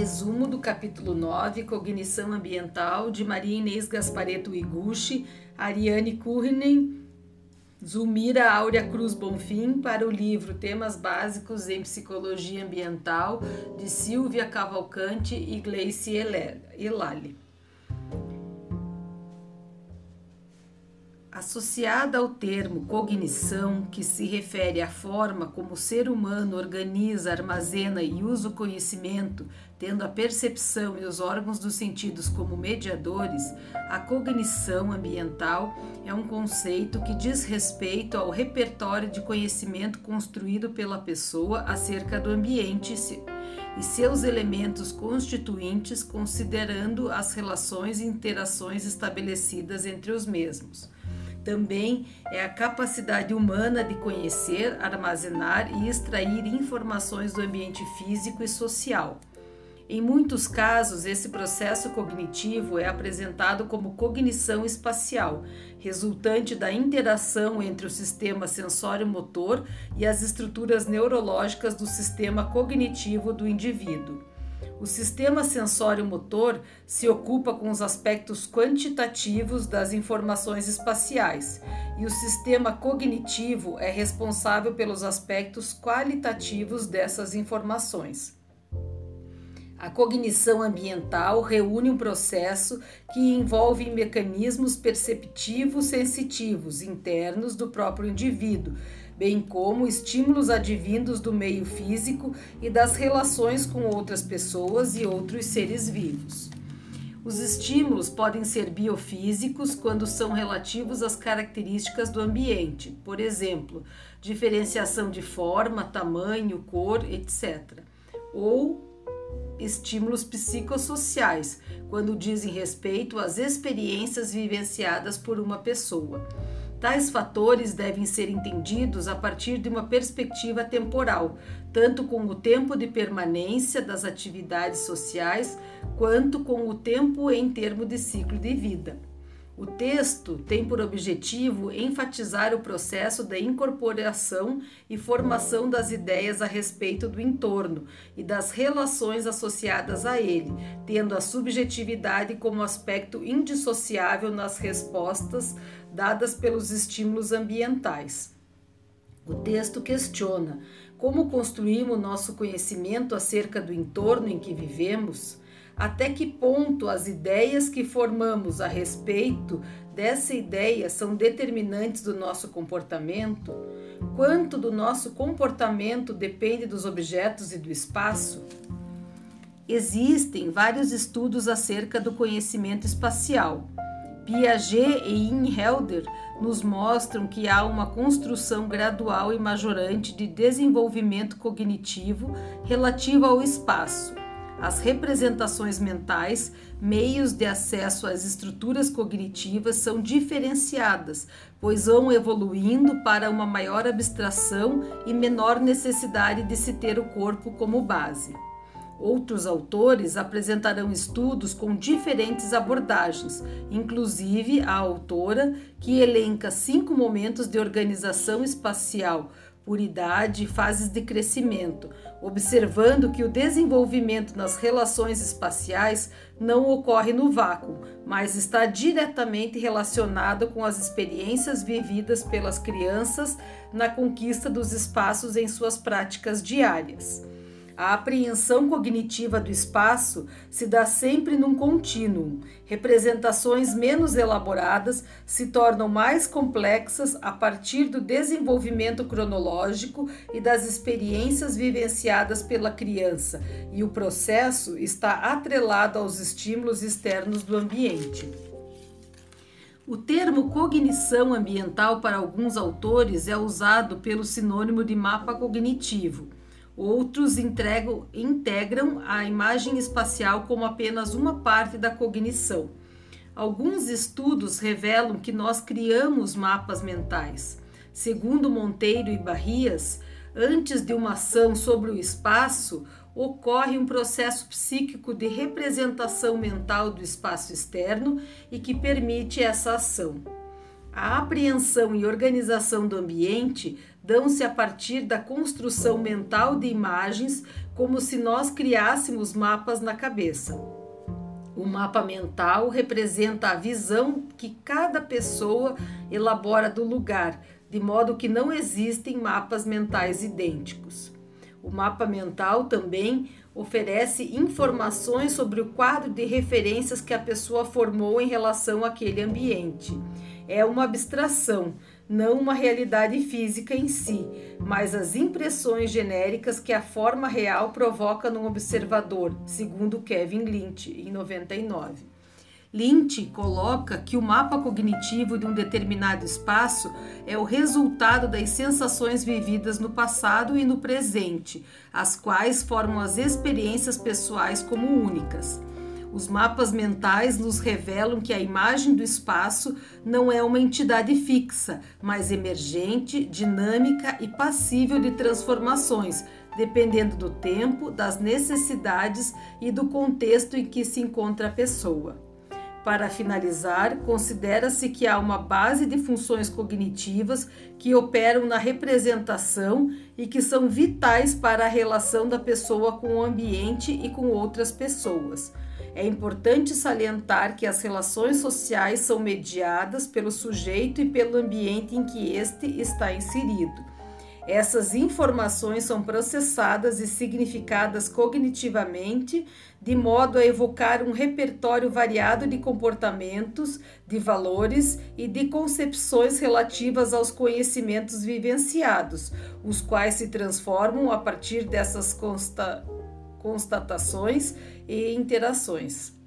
Resumo do capítulo 9, Cognição Ambiental, de Maria Inês Gaspareto Iguchi, Ariane Kurnen, Zulmira Áurea Cruz Bonfim, para o livro Temas Básicos em Psicologia Ambiental, de Silvia Cavalcante e Gleice Elali. Associada ao termo cognição, que se refere à forma como o ser humano organiza, armazena e usa o conhecimento, tendo a percepção e os órgãos dos sentidos como mediadores, a cognição ambiental é um conceito que diz respeito ao repertório de conhecimento construído pela pessoa acerca do ambiente e seus elementos constituintes, considerando as relações e interações estabelecidas entre os mesmos também é a capacidade humana de conhecer, armazenar e extrair informações do ambiente físico e social. Em muitos casos, esse processo cognitivo é apresentado como cognição espacial, resultante da interação entre o sistema sensório-motor e as estruturas neurológicas do sistema cognitivo do indivíduo. O sistema sensório-motor se ocupa com os aspectos quantitativos das informações espaciais e o sistema cognitivo é responsável pelos aspectos qualitativos dessas informações. A cognição ambiental reúne um processo que envolve mecanismos perceptivos sensitivos internos do próprio indivíduo, bem como estímulos advindos do meio físico e das relações com outras pessoas e outros seres vivos. Os estímulos podem ser biofísicos quando são relativos às características do ambiente, por exemplo, diferenciação de forma, tamanho, cor, etc. Ou estímulos psicossociais, quando dizem respeito às experiências vivenciadas por uma pessoa. Tais fatores devem ser entendidos a partir de uma perspectiva temporal, tanto com o tempo de permanência das atividades sociais, quanto com o tempo em termo de ciclo de vida. O texto tem por objetivo enfatizar o processo da incorporação e formação das ideias a respeito do entorno e das relações associadas a ele, tendo a subjetividade como aspecto indissociável nas respostas dadas pelos estímulos ambientais. O texto questiona como construímos nosso conhecimento acerca do entorno em que vivemos até que ponto as ideias que formamos a respeito dessa ideia são determinantes do nosso comportamento? Quanto do nosso comportamento depende dos objetos e do espaço? Existem vários estudos acerca do conhecimento espacial. Piaget e Inhelder nos mostram que há uma construção gradual e majorante de desenvolvimento cognitivo relativa ao espaço as representações mentais, meios de acesso às estruturas cognitivas são diferenciadas, pois vão evoluindo para uma maior abstração e menor necessidade de se ter o corpo como base. Outros autores apresentarão estudos com diferentes abordagens, inclusive a autora, que elenca cinco momentos de organização espacial por idade e fases de crescimento, observando que o desenvolvimento nas relações espaciais não ocorre no vácuo, mas está diretamente relacionado com as experiências vividas pelas crianças na conquista dos espaços em suas práticas diárias. A apreensão cognitiva do espaço se dá sempre num contínuo. Representações menos elaboradas se tornam mais complexas a partir do desenvolvimento cronológico e das experiências vivenciadas pela criança, e o processo está atrelado aos estímulos externos do ambiente. O termo cognição ambiental para alguns autores é usado pelo sinônimo de mapa cognitivo Outros entregam, integram a imagem espacial como apenas uma parte da cognição. Alguns estudos revelam que nós criamos mapas mentais. Segundo Monteiro e Barrias, antes de uma ação sobre o espaço, ocorre um processo psíquico de representação mental do espaço externo e que permite essa ação. A apreensão e organização do ambiente dão-se a partir da construção mental de imagens, como se nós criássemos mapas na cabeça. O mapa mental representa a visão que cada pessoa elabora do lugar, de modo que não existem mapas mentais idênticos. O mapa mental também oferece informações sobre o quadro de referências que a pessoa formou em relação àquele ambiente. É uma abstração, não uma realidade física em si, mas as impressões genéricas que a forma real provoca no observador, segundo Kevin Lynch, em 99. Lynch coloca que o mapa cognitivo de um determinado espaço é o resultado das sensações vividas no passado e no presente, as quais formam as experiências pessoais como únicas. Os mapas mentais nos revelam que a imagem do espaço não é uma entidade fixa, mas emergente, dinâmica e passível de transformações, dependendo do tempo, das necessidades e do contexto em que se encontra a pessoa. Para finalizar, considera-se que há uma base de funções cognitivas que operam na representação e que são vitais para a relação da pessoa com o ambiente e com outras pessoas. É importante salientar que as relações sociais são mediadas pelo sujeito e pelo ambiente em que este está inserido. Essas informações são processadas e significadas cognitivamente, de modo a evocar um repertório variado de comportamentos, de valores e de concepções relativas aos conhecimentos vivenciados, os quais se transformam a partir dessas consta constatações e interações.